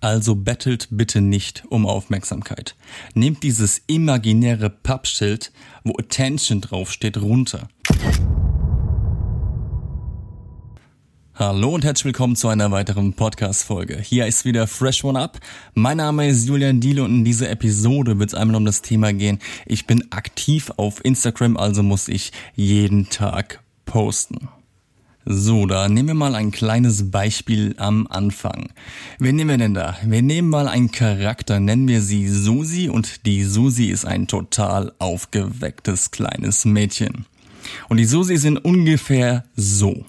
Also bettelt bitte nicht um Aufmerksamkeit. Nehmt dieses imaginäre Pappschild, wo Attention draufsteht, runter. Hallo und herzlich willkommen zu einer weiteren Podcast-Folge. Hier ist wieder Fresh One Up. Mein Name ist Julian Diele und in dieser Episode wird es einmal um das Thema gehen. Ich bin aktiv auf Instagram, also muss ich jeden Tag posten. So, da nehmen wir mal ein kleines Beispiel am Anfang. Wen nehmen wir denn da? Wir nehmen mal einen Charakter, nennen wir sie Susi und die Susi ist ein total aufgewecktes kleines Mädchen. Und die Susi sind ungefähr so.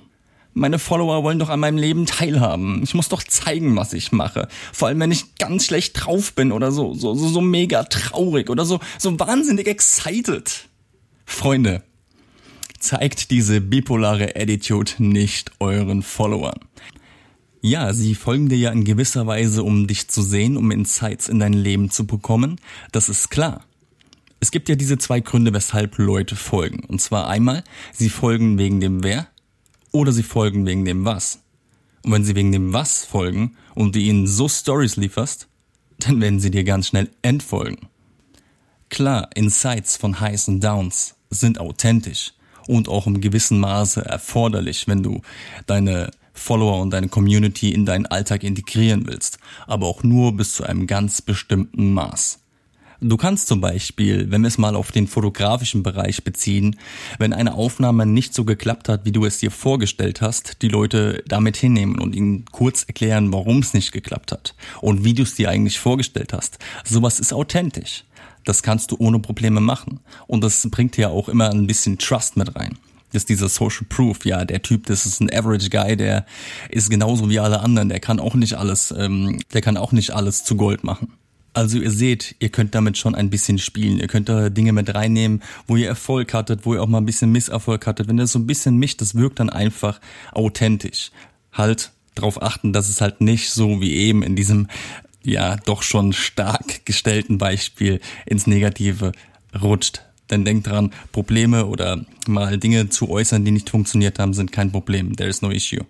Meine Follower wollen doch an meinem Leben teilhaben. Ich muss doch zeigen, was ich mache. Vor allem, wenn ich ganz schlecht drauf bin oder so, so, so, so mega traurig oder so, so wahnsinnig excited. Freunde, zeigt diese bipolare Attitude nicht euren Followern. Ja, sie folgen dir ja in gewisser Weise, um dich zu sehen, um Insights in dein Leben zu bekommen. Das ist klar. Es gibt ja diese zwei Gründe, weshalb Leute folgen. Und zwar einmal, sie folgen wegen dem Wer oder sie folgen wegen dem Was. Und wenn sie wegen dem Was folgen und du ihnen so Stories lieferst, dann werden sie dir ganz schnell entfolgen. Klar, Insights von Highs und Downs sind authentisch und auch im gewissen Maße erforderlich, wenn du deine Follower und deine Community in deinen Alltag integrieren willst, aber auch nur bis zu einem ganz bestimmten Maß. Du kannst zum Beispiel, wenn wir es mal auf den fotografischen Bereich beziehen, wenn eine Aufnahme nicht so geklappt hat, wie du es dir vorgestellt hast, die Leute damit hinnehmen und ihnen kurz erklären, warum es nicht geklappt hat und wie du es dir eigentlich vorgestellt hast. Sowas ist authentisch. Das kannst du ohne Probleme machen. Und das bringt ja auch immer ein bisschen Trust mit rein. Das ist dieser Social Proof, ja, der Typ, das ist ein Average Guy, der ist genauso wie alle anderen, der kann auch nicht alles, ähm, der kann auch nicht alles zu Gold machen. Also ihr seht, ihr könnt damit schon ein bisschen spielen. Ihr könnt da Dinge mit reinnehmen, wo ihr Erfolg hattet, wo ihr auch mal ein bisschen Misserfolg hattet. Wenn ihr so ein bisschen mischt, das wirkt dann einfach authentisch. Halt darauf achten, dass es halt nicht so wie eben in diesem ja doch schon stark gestellten Beispiel ins Negative rutscht. Denn denkt dran, Probleme oder mal Dinge zu äußern, die nicht funktioniert haben, sind kein Problem. There is no issue.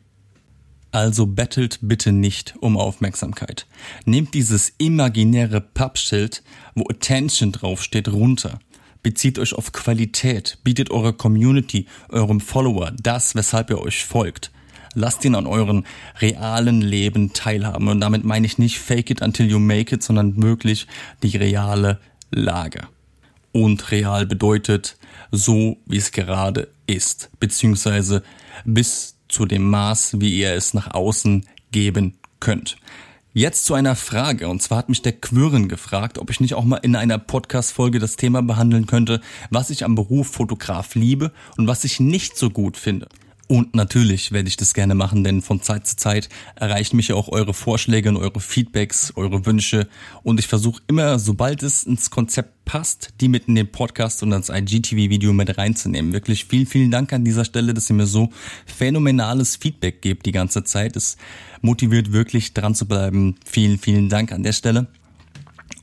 Also bettelt bitte nicht um Aufmerksamkeit. Nehmt dieses imaginäre Pappschild, wo Attention draufsteht, runter. Bezieht euch auf Qualität, bietet eurer Community, eurem Follower das, weshalb ihr euch folgt. Lasst ihn an euren realen Leben teilhaben. Und damit meine ich nicht fake it until you make it, sondern wirklich die reale Lage. Und real bedeutet so, wie es gerade ist, beziehungsweise bis zu dem Maß, wie ihr es nach außen geben könnt. Jetzt zu einer Frage. Und zwar hat mich der Quirren gefragt, ob ich nicht auch mal in einer Podcast-Folge das Thema behandeln könnte, was ich am Beruf Fotograf liebe und was ich nicht so gut finde. Und natürlich werde ich das gerne machen, denn von Zeit zu Zeit erreichen mich ja auch eure Vorschläge und eure Feedbacks, eure Wünsche. Und ich versuche immer, sobald es ins Konzept passt, die mit in den Podcast und ins IGTV-Video mit reinzunehmen. Wirklich vielen, vielen Dank an dieser Stelle, dass ihr mir so phänomenales Feedback gebt die ganze Zeit. Es motiviert wirklich dran zu bleiben. Vielen, vielen Dank an der Stelle.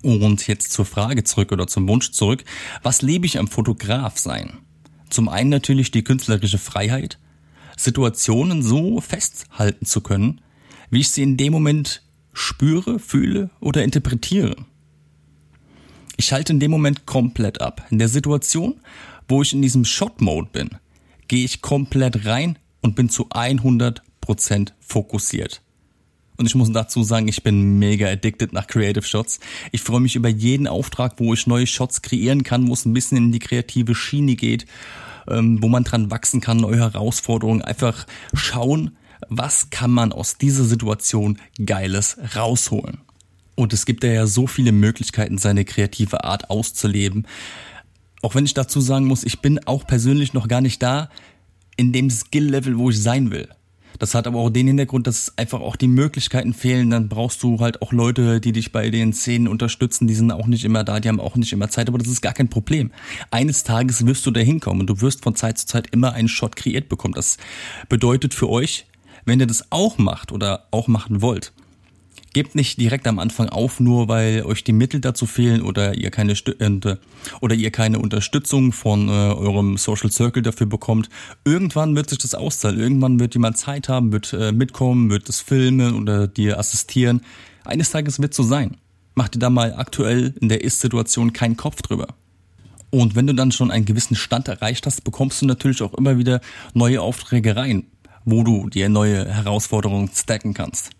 Und jetzt zur Frage zurück oder zum Wunsch zurück. Was lebe ich am Fotograf sein? Zum einen natürlich die künstlerische Freiheit Situationen so festhalten zu können, wie ich sie in dem Moment spüre, fühle oder interpretiere. Ich schalte in dem Moment komplett ab. In der Situation, wo ich in diesem Shot-Mode bin, gehe ich komplett rein und bin zu 100% fokussiert. Und ich muss dazu sagen, ich bin mega addicted nach Creative Shots. Ich freue mich über jeden Auftrag, wo ich neue Shots kreieren kann, wo es ein bisschen in die kreative Schiene geht ähm, wo man dran wachsen kann, neue Herausforderungen. Einfach schauen, was kann man aus dieser Situation Geiles rausholen. Und es gibt ja so viele Möglichkeiten, seine kreative Art auszuleben. Auch wenn ich dazu sagen muss, ich bin auch persönlich noch gar nicht da in dem Skill-Level, wo ich sein will. Das hat aber auch den Hintergrund, dass einfach auch die Möglichkeiten fehlen. Dann brauchst du halt auch Leute, die dich bei den Szenen unterstützen. Die sind auch nicht immer da, die haben auch nicht immer Zeit, aber das ist gar kein Problem. Eines Tages wirst du da hinkommen und du wirst von Zeit zu Zeit immer einen Shot kreiert bekommen. Das bedeutet für euch, wenn ihr das auch macht oder auch machen wollt, Gebt nicht direkt am Anfang auf, nur weil euch die Mittel dazu fehlen oder ihr keine äh, oder ihr keine Unterstützung von äh, eurem Social Circle dafür bekommt. Irgendwann wird sich das auszahlen. Irgendwann wird jemand Zeit haben, wird äh, mitkommen, wird das filmen oder dir assistieren. Eines Tages wird so sein. Mach dir da mal aktuell in der Ist-Situation keinen Kopf drüber. Und wenn du dann schon einen gewissen Stand erreicht hast, bekommst du natürlich auch immer wieder neue Aufträge rein, wo du dir neue Herausforderungen stacken kannst.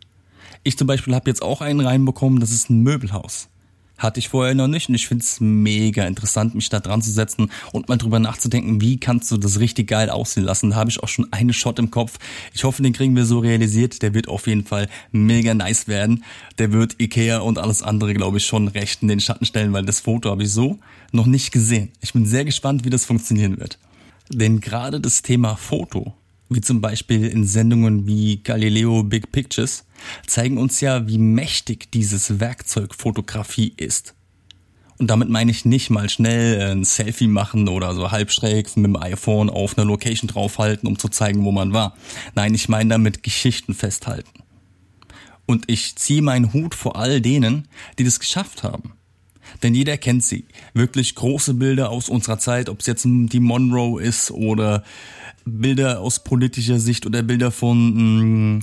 Ich zum Beispiel habe jetzt auch einen reinbekommen, das ist ein Möbelhaus. Hatte ich vorher noch nicht und ich finde es mega interessant, mich da dran zu setzen und mal drüber nachzudenken, wie kannst du das richtig geil aussehen lassen. Da habe ich auch schon eine Shot im Kopf. Ich hoffe, den kriegen wir so realisiert. Der wird auf jeden Fall mega nice werden. Der wird Ikea und alles andere, glaube ich, schon recht in den Schatten stellen, weil das Foto habe ich so noch nicht gesehen. Ich bin sehr gespannt, wie das funktionieren wird. Denn gerade das Thema Foto wie zum Beispiel in Sendungen wie Galileo Big Pictures, zeigen uns ja, wie mächtig dieses Werkzeug Fotografie ist. Und damit meine ich nicht mal schnell ein Selfie machen oder so halbschräg mit dem iPhone auf einer Location draufhalten, um zu zeigen, wo man war. Nein, ich meine damit Geschichten festhalten. Und ich ziehe meinen Hut vor all denen, die das geschafft haben. Denn jeder kennt sie. Wirklich große Bilder aus unserer Zeit, ob es jetzt die Monroe ist oder Bilder aus politischer Sicht oder Bilder von mh,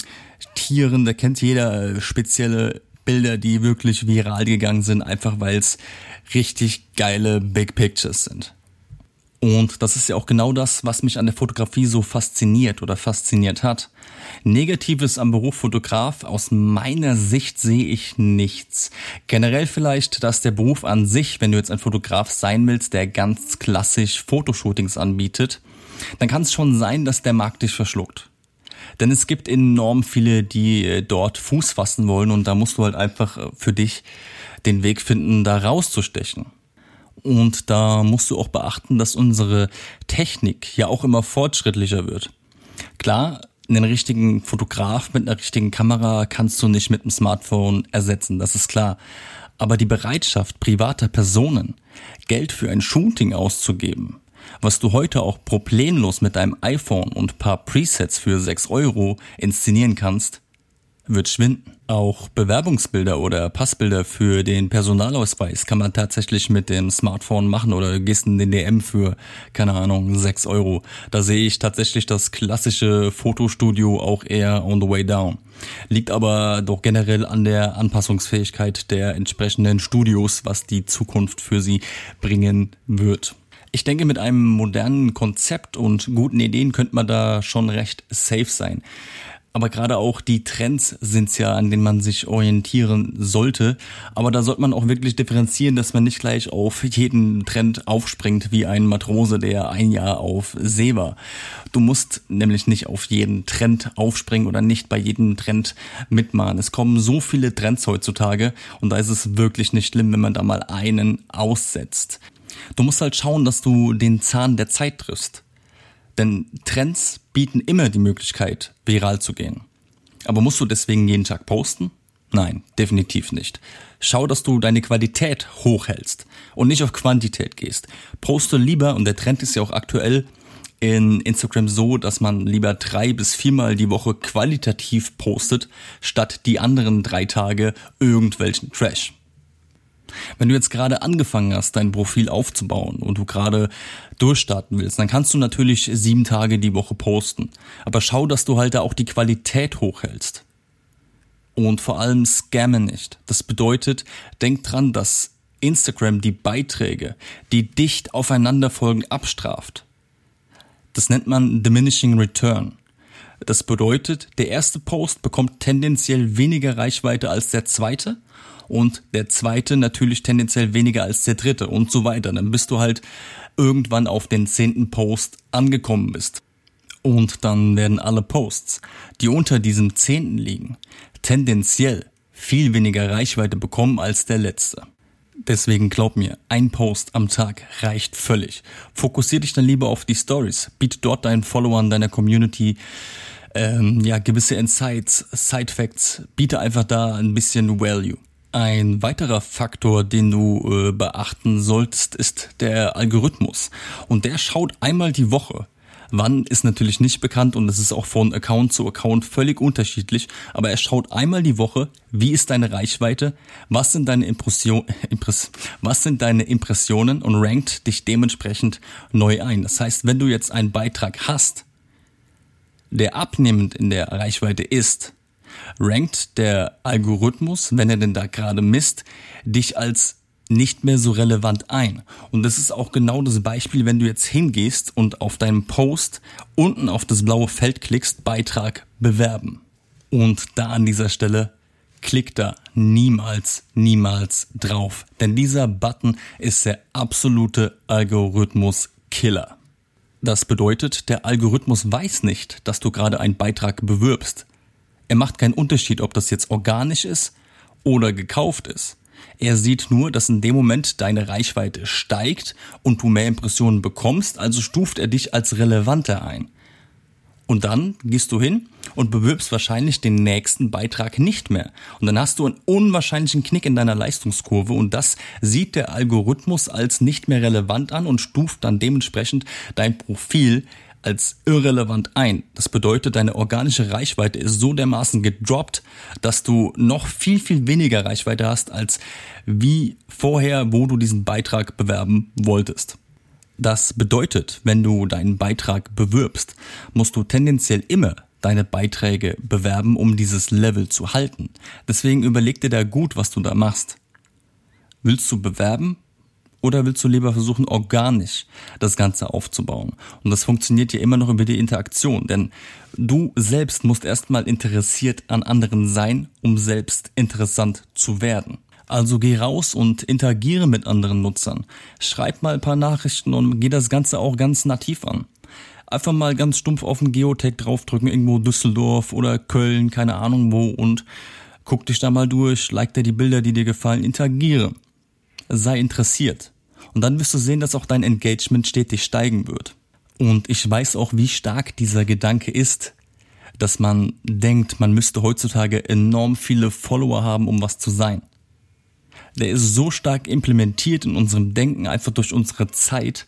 Tieren, da kennt jeder äh, spezielle Bilder, die wirklich viral gegangen sind, einfach weil es richtig geile Big Pictures sind. Und das ist ja auch genau das, was mich an der Fotografie so fasziniert oder fasziniert hat. Negatives am Beruf Fotograf, aus meiner Sicht sehe ich nichts. Generell vielleicht, dass der Beruf an sich, wenn du jetzt ein Fotograf sein willst, der ganz klassisch Fotoshootings anbietet, dann kann es schon sein, dass der Markt dich verschluckt. Denn es gibt enorm viele, die äh, dort Fuß fassen wollen und da musst du halt einfach äh, für dich den Weg finden, da rauszustechen. Und da musst du auch beachten, dass unsere Technik ja auch immer fortschrittlicher wird. Klar, einen richtigen Fotograf mit einer richtigen Kamera kannst du nicht mit dem Smartphone ersetzen, das ist klar. Aber die Bereitschaft privater Personen, Geld für ein Shooting auszugeben, was du heute auch problemlos mit deinem iPhone und paar Presets für 6 Euro inszenieren kannst, wird schwinden. Auch Bewerbungsbilder oder Passbilder für den Personalausweis kann man tatsächlich mit dem Smartphone machen oder gehst in den DM für, keine Ahnung, 6 Euro. Da sehe ich tatsächlich das klassische Fotostudio auch eher on the way down. Liegt aber doch generell an der Anpassungsfähigkeit der entsprechenden Studios, was die Zukunft für sie bringen wird. Ich denke, mit einem modernen Konzept und guten Ideen könnte man da schon recht safe sein. Aber gerade auch die Trends sind's ja, an denen man sich orientieren sollte. Aber da sollte man auch wirklich differenzieren, dass man nicht gleich auf jeden Trend aufspringt wie ein Matrose, der ein Jahr auf See war. Du musst nämlich nicht auf jeden Trend aufspringen oder nicht bei jedem Trend mitmachen. Es kommen so viele Trends heutzutage und da ist es wirklich nicht schlimm, wenn man da mal einen aussetzt. Du musst halt schauen, dass du den Zahn der Zeit triffst. Denn Trends bieten immer die Möglichkeit, viral zu gehen. Aber musst du deswegen jeden Tag posten? Nein, definitiv nicht. Schau, dass du deine Qualität hochhältst und nicht auf Quantität gehst. Poste lieber, und der Trend ist ja auch aktuell in Instagram so, dass man lieber drei bis viermal die Woche qualitativ postet, statt die anderen drei Tage irgendwelchen Trash. Wenn du jetzt gerade angefangen hast, dein Profil aufzubauen und du gerade durchstarten willst, dann kannst du natürlich sieben Tage die Woche posten. Aber schau, dass du halt da auch die Qualität hochhältst. Und vor allem scamme nicht. Das bedeutet, denk dran, dass Instagram die Beiträge, die dicht aufeinander folgen, abstraft. Das nennt man diminishing return. Das bedeutet, der erste Post bekommt tendenziell weniger Reichweite als der zweite und der zweite natürlich tendenziell weniger als der dritte und so weiter. Dann bist du halt irgendwann auf den zehnten Post angekommen bist. Und dann werden alle Posts, die unter diesem zehnten liegen, tendenziell viel weniger Reichweite bekommen als der letzte. Deswegen glaub mir, ein Post am Tag reicht völlig. Fokussier dich dann lieber auf die Stories. Biete dort deinen Followern, deiner Community ähm, ja gewisse Insights, Side Facts. Biete einfach da ein bisschen Value. Ein weiterer Faktor, den du äh, beachten solltest, ist der Algorithmus. Und der schaut einmal die Woche. Wann ist natürlich nicht bekannt und es ist auch von Account zu Account völlig unterschiedlich, aber er schaut einmal die Woche, wie ist deine Reichweite, was sind deine Impression, Impress, was sind deine Impressionen und rankt dich dementsprechend neu ein. Das heißt, wenn du jetzt einen Beitrag hast, der abnehmend in der Reichweite ist, rankt der Algorithmus, wenn er denn da gerade misst, dich als nicht mehr so relevant ein. Und das ist auch genau das Beispiel, wenn du jetzt hingehst und auf deinem Post unten auf das blaue Feld klickst, Beitrag bewerben. Und da an dieser Stelle klick da niemals, niemals drauf. Denn dieser Button ist der absolute Algorithmus-Killer. Das bedeutet, der Algorithmus weiß nicht, dass du gerade einen Beitrag bewirbst. Er macht keinen Unterschied, ob das jetzt organisch ist oder gekauft ist. Er sieht nur, dass in dem Moment deine Reichweite steigt und du mehr Impressionen bekommst, also stuft er dich als relevanter ein. Und dann gehst du hin und bewirbst wahrscheinlich den nächsten Beitrag nicht mehr. Und dann hast du einen unwahrscheinlichen Knick in deiner Leistungskurve und das sieht der Algorithmus als nicht mehr relevant an und stuft dann dementsprechend dein Profil als irrelevant ein. Das bedeutet, deine organische Reichweite ist so dermaßen gedroppt, dass du noch viel, viel weniger Reichweite hast als wie vorher, wo du diesen Beitrag bewerben wolltest. Das bedeutet, wenn du deinen Beitrag bewirbst, musst du tendenziell immer deine Beiträge bewerben, um dieses Level zu halten. Deswegen überleg dir da gut, was du da machst. Willst du bewerben oder willst du lieber versuchen, organisch das Ganze aufzubauen? Und das funktioniert ja immer noch über die Interaktion, denn du selbst musst erstmal interessiert an anderen sein, um selbst interessant zu werden. Also geh raus und interagiere mit anderen Nutzern. Schreib mal ein paar Nachrichten und geh das Ganze auch ganz nativ an. Einfach mal ganz stumpf auf den Geotag draufdrücken, irgendwo Düsseldorf oder Köln, keine Ahnung wo und guck dich da mal durch, like dir die Bilder, die dir gefallen, interagiere. Sei interessiert. Und dann wirst du sehen, dass auch dein Engagement stetig steigen wird. Und ich weiß auch, wie stark dieser Gedanke ist, dass man denkt, man müsste heutzutage enorm viele Follower haben, um was zu sein der ist so stark implementiert in unserem Denken, einfach durch unsere Zeit,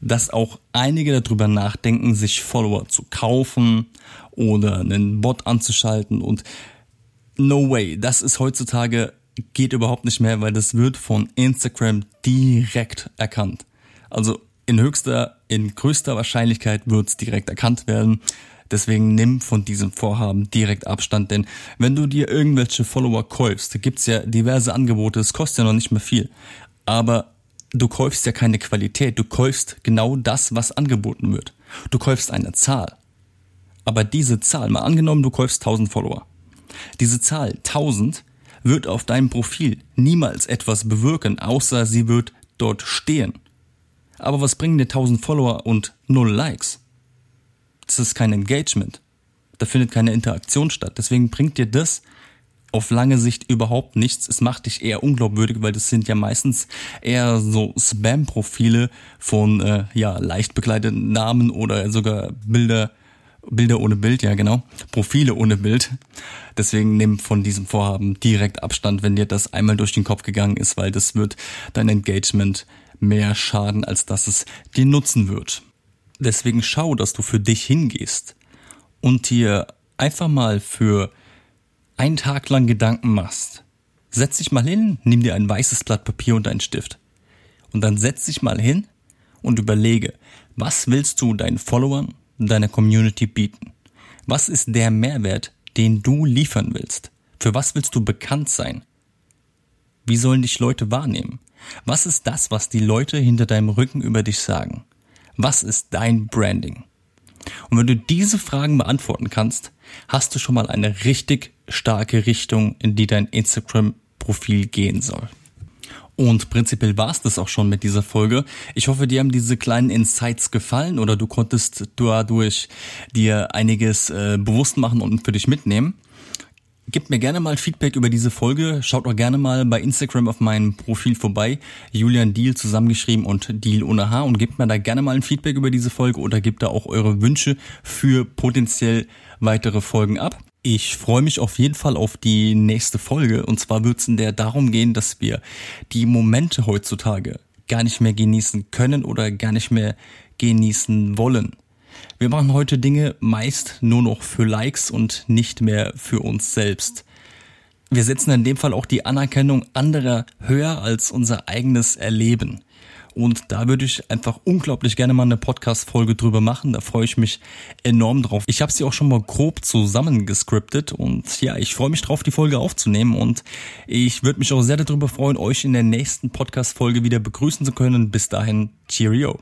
dass auch einige darüber nachdenken, sich Follower zu kaufen oder einen Bot anzuschalten und no way, das ist heutzutage geht überhaupt nicht mehr, weil das wird von Instagram direkt erkannt. Also in höchster, in größter Wahrscheinlichkeit wird es direkt erkannt werden. Deswegen nimm von diesem Vorhaben direkt Abstand, denn wenn du dir irgendwelche Follower kaufst, gibt's ja diverse Angebote, es kostet ja noch nicht mehr viel. Aber du kaufst ja keine Qualität, du kaufst genau das, was angeboten wird. Du kaufst eine Zahl. Aber diese Zahl, mal angenommen, du kaufst 1000 Follower. Diese Zahl 1000 wird auf deinem Profil niemals etwas bewirken, außer sie wird dort stehen. Aber was bringen dir 1000 Follower und null Likes? das ist kein Engagement. Da findet keine Interaktion statt. Deswegen bringt dir das auf lange Sicht überhaupt nichts. Es macht dich eher unglaubwürdig, weil das sind ja meistens eher so Spam-Profile von äh, ja leicht bekleideten Namen oder sogar Bilder, Bilder ohne Bild, ja genau, Profile ohne Bild. Deswegen nimm von diesem Vorhaben direkt Abstand, wenn dir das einmal durch den Kopf gegangen ist, weil das wird dein Engagement mehr schaden, als dass es dir nutzen wird. Deswegen schau, dass du für dich hingehst und dir einfach mal für einen Tag lang Gedanken machst. Setz dich mal hin, nimm dir ein weißes Blatt Papier und einen Stift. Und dann setz dich mal hin und überlege, was willst du deinen Followern, deiner Community bieten? Was ist der Mehrwert, den du liefern willst? Für was willst du bekannt sein? Wie sollen dich Leute wahrnehmen? Was ist das, was die Leute hinter deinem Rücken über dich sagen? Was ist dein Branding? Und wenn du diese Fragen beantworten kannst, hast du schon mal eine richtig starke Richtung, in die dein Instagram-Profil gehen soll. Und prinzipiell war es das auch schon mit dieser Folge. Ich hoffe, dir haben diese kleinen Insights gefallen oder du konntest dadurch dir einiges äh, bewusst machen und für dich mitnehmen. Gebt mir gerne mal Feedback über diese Folge. Schaut auch gerne mal bei Instagram auf meinem Profil vorbei. Julian Deal zusammengeschrieben und Deal ohne H und gebt mir da gerne mal ein Feedback über diese Folge oder gebt da auch eure Wünsche für potenziell weitere Folgen ab. Ich freue mich auf jeden Fall auf die nächste Folge und zwar wird es in der darum gehen, dass wir die Momente heutzutage gar nicht mehr genießen können oder gar nicht mehr genießen wollen. Wir machen heute Dinge meist nur noch für Likes und nicht mehr für uns selbst. Wir setzen in dem Fall auch die Anerkennung anderer höher als unser eigenes Erleben. Und da würde ich einfach unglaublich gerne mal eine Podcast-Folge drüber machen. Da freue ich mich enorm drauf. Ich habe sie auch schon mal grob zusammengescriptet und ja, ich freue mich drauf, die Folge aufzunehmen. Und ich würde mich auch sehr darüber freuen, euch in der nächsten Podcast-Folge wieder begrüßen zu können. Bis dahin, Cheerio.